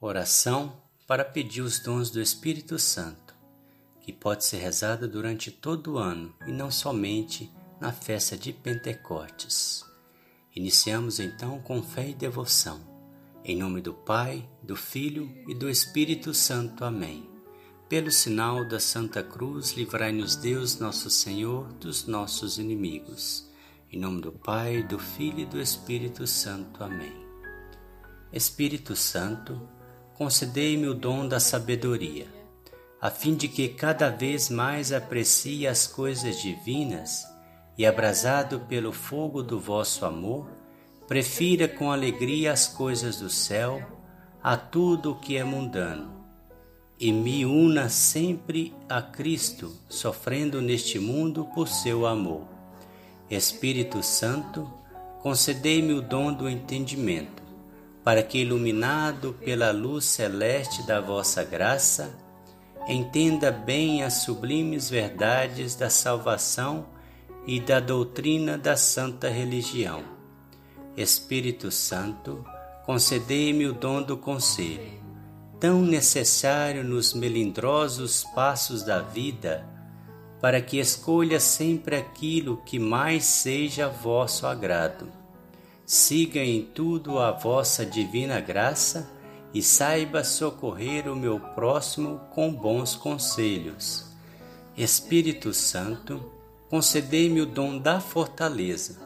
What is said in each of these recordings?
Oração para pedir os dons do Espírito Santo, que pode ser rezada durante todo o ano e não somente na festa de Pentecostes. Iniciamos então com fé e devoção. Em nome do Pai, do Filho e do Espírito Santo. Amém. Pelo sinal da Santa Cruz, livrai-nos Deus, nosso Senhor, dos nossos inimigos. Em nome do Pai, do Filho e do Espírito Santo. Amém. Espírito Santo, concedei-me o dom da sabedoria, a fim de que cada vez mais aprecie as coisas divinas e, abrasado pelo fogo do vosso amor, prefira com alegria as coisas do céu a tudo o que é mundano, e me una sempre a Cristo, sofrendo neste mundo por seu amor. Espírito Santo, concedei-me o dom do entendimento para que, iluminado pela luz celeste da vossa graça, entenda bem as sublimes verdades da salvação e da doutrina da santa religião. Espírito Santo, concedei-me o dom do conselho, tão necessário nos melindrosos passos da vida, para que escolha sempre aquilo que mais seja vosso agrado siga em tudo a vossa divina graça e saiba socorrer o meu próximo com bons conselhos. Espírito Santo, concedei-me o dom da fortaleza,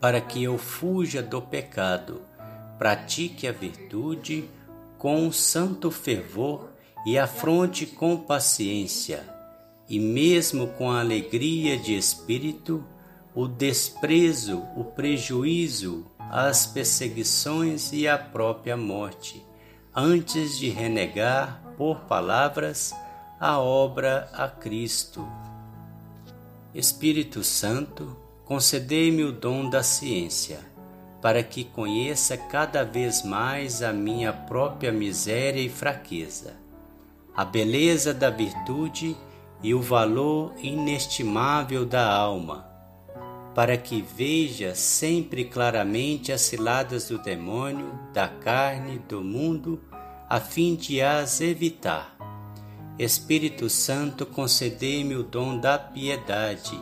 para que eu fuja do pecado, pratique a virtude com santo fervor e afronte com paciência, e mesmo com alegria de espírito, o desprezo, o prejuízo, as perseguições e a própria morte, antes de renegar por palavras a obra a Cristo. Espírito Santo, concedei-me o dom da ciência, para que conheça cada vez mais a minha própria miséria e fraqueza, a beleza da virtude e o valor inestimável da alma para que veja sempre claramente as ciladas do demônio, da carne, do mundo, a fim de as evitar. Espírito Santo, concedei-me o dom da piedade,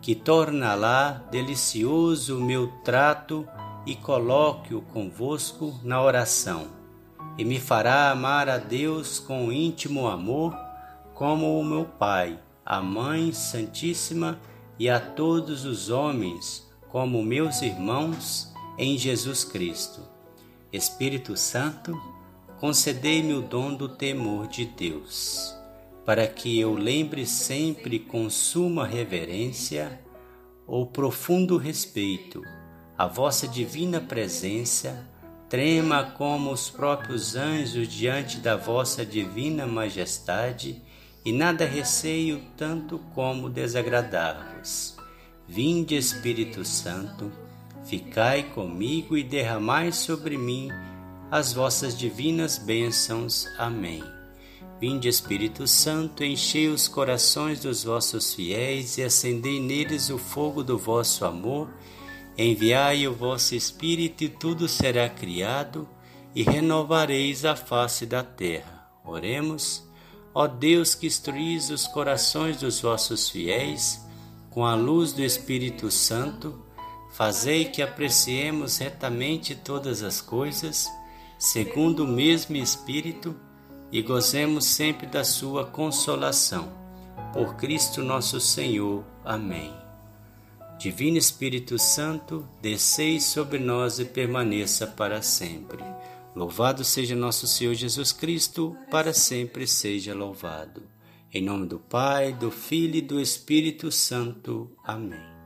que torna lá delicioso o meu trato e coloque-o convosco na oração, e me fará amar a Deus com íntimo amor, como o meu Pai, a Mãe Santíssima e a todos os homens como meus irmãos em Jesus Cristo. Espírito Santo, concedei-me o dom do temor de Deus, para que eu lembre sempre com suma reverência ou profundo respeito a vossa divina presença, trema como os próprios anjos diante da vossa divina majestade e nada receio tanto como desagradar-vos. Vinde, Espírito Santo, ficai comigo e derramai sobre mim as vossas divinas bênçãos. Amém. Vinde, Espírito Santo, enchei os corações dos vossos fiéis e acendei neles o fogo do vosso amor. Enviai o vosso Espírito e tudo será criado, e renovareis a face da terra. Oremos. Ó Deus que instruís os corações dos vossos fiéis com a luz do Espírito Santo, fazei que apreciemos retamente todas as coisas, segundo o mesmo Espírito, e gozemos sempre da sua consolação. Por Cristo nosso Senhor. Amém. Divino Espírito Santo, descei sobre nós e permaneça para sempre. Louvado seja nosso Senhor Jesus Cristo, para sempre seja louvado. Em nome do Pai, do Filho e do Espírito Santo. Amém.